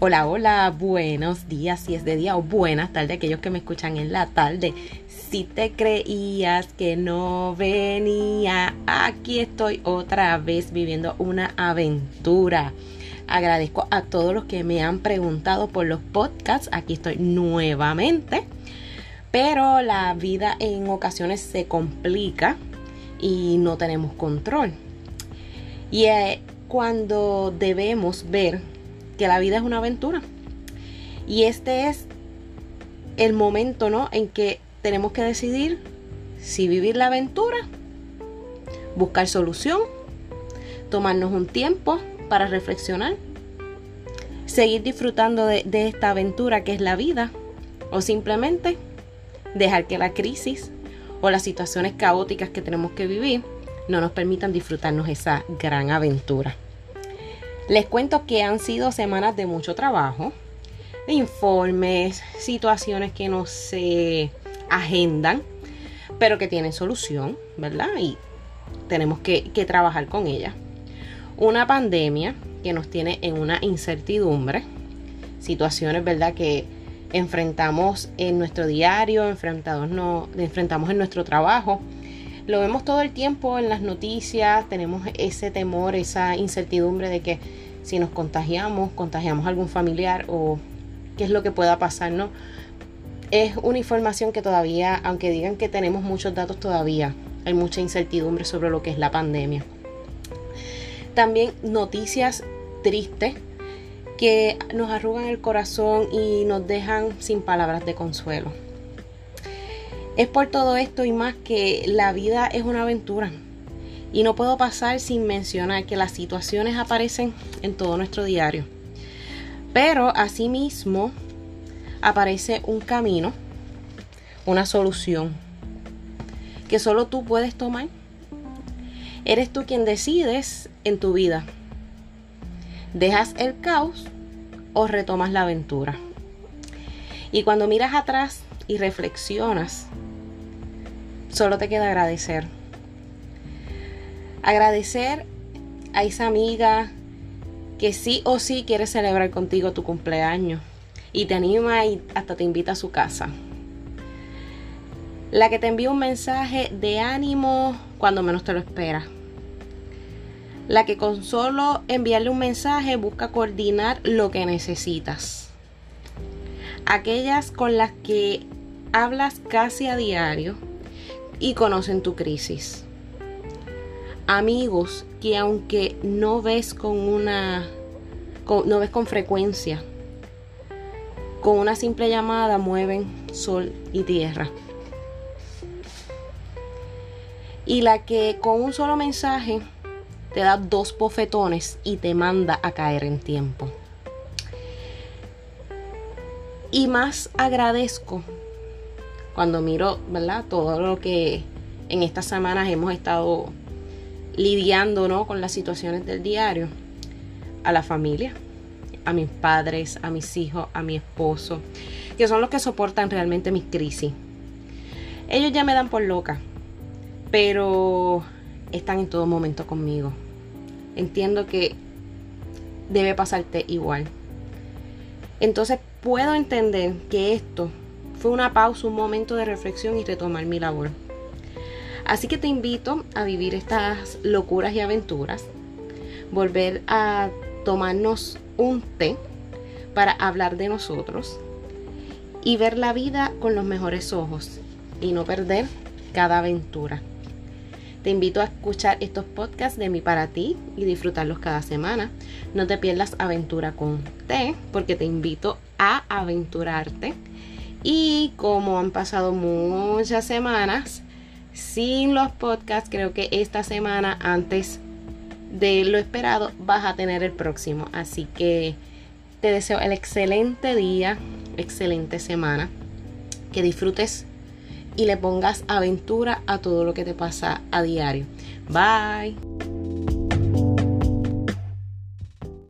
Hola, hola, buenos días, si es de día o buenas tardes, aquellos que me escuchan en la tarde. Si te creías que no venía, aquí estoy otra vez viviendo una aventura. Agradezco a todos los que me han preguntado por los podcasts. Aquí estoy nuevamente. Pero la vida en ocasiones se complica y no tenemos control. Y es cuando debemos ver que la vida es una aventura. Y este es el momento, ¿no? En que tenemos que decidir si vivir la aventura, buscar solución, tomarnos un tiempo para reflexionar, seguir disfrutando de, esta aventura que es la vida, o simplemente dejar que la crisis o las situaciones caóticas que tenemos que vivir no nos permitan disfrutarnos esa gran aventura. Les cuento que han sido semanas de mucho trabajo, informes, situaciones que no se agendan, pero que tienen solución, ¿verdad? Y tenemos que, que trabajar con ella. Una pandemia que nos tiene en una incertidumbre, situaciones, ¿verdad? Que enfrentamos en nuestro diario, no, enfrentamos en nuestro trabajo. Lo vemos todo el tiempo en las noticias, tenemos ese temor, esa incertidumbre de que si nos contagiamos, contagiamos a algún familiar o qué es lo que pueda pasar, ¿no? Es una información que todavía, aunque digan que tenemos muchos datos todavía, hay mucha incertidumbre sobre lo que es la pandemia. También noticias tristes que nos arrugan el corazón y nos dejan sin palabras de consuelo. Es por todo esto y más que la vida es una aventura y no puedo pasar sin mencionar que las situaciones aparecen en todo nuestro diario. Pero asimismo aparece un camino, una solución que solo tú puedes tomar. Eres tú quien decides en tu vida. ¿Dejas el caos o retomas la aventura? Y cuando miras atrás y reflexionas, solo te queda agradecer agradecer a esa amiga que sí o sí quiere celebrar contigo tu cumpleaños y te anima y hasta te invita a su casa. La que te envía un mensaje de ánimo cuando menos te lo esperas. La que con solo enviarle un mensaje busca coordinar lo que necesitas. Aquellas con las que hablas casi a diario y conocen tu crisis. Amigos que aunque no ves con una no ves con frecuencia con una simple llamada mueven sol y tierra. Y la que con un solo mensaje te da dos bofetones y te manda a caer en tiempo. Y más agradezco cuando miro verdad todo lo que en estas semanas hemos estado lidiando ¿no? con las situaciones del diario, a la familia, a mis padres, a mis hijos, a mi esposo, que son los que soportan realmente mis crisis. Ellos ya me dan por loca, pero están en todo momento conmigo. Entiendo que debe pasarte igual. Entonces puedo entender que esto fue una pausa, un momento de reflexión y retomar mi labor. Así que te invito a vivir estas locuras y aventuras, volver a tomarnos un té para hablar de nosotros y ver la vida con los mejores ojos y no perder cada aventura. Te invito a escuchar estos podcasts de mí para ti y disfrutarlos cada semana. No te pierdas aventura con té porque te invito a aventurarte. Y como han pasado muchas semanas, sin los podcasts, creo que esta semana antes de lo esperado vas a tener el próximo. Así que te deseo el excelente día, excelente semana, que disfrutes y le pongas aventura a todo lo que te pasa a diario. Bye.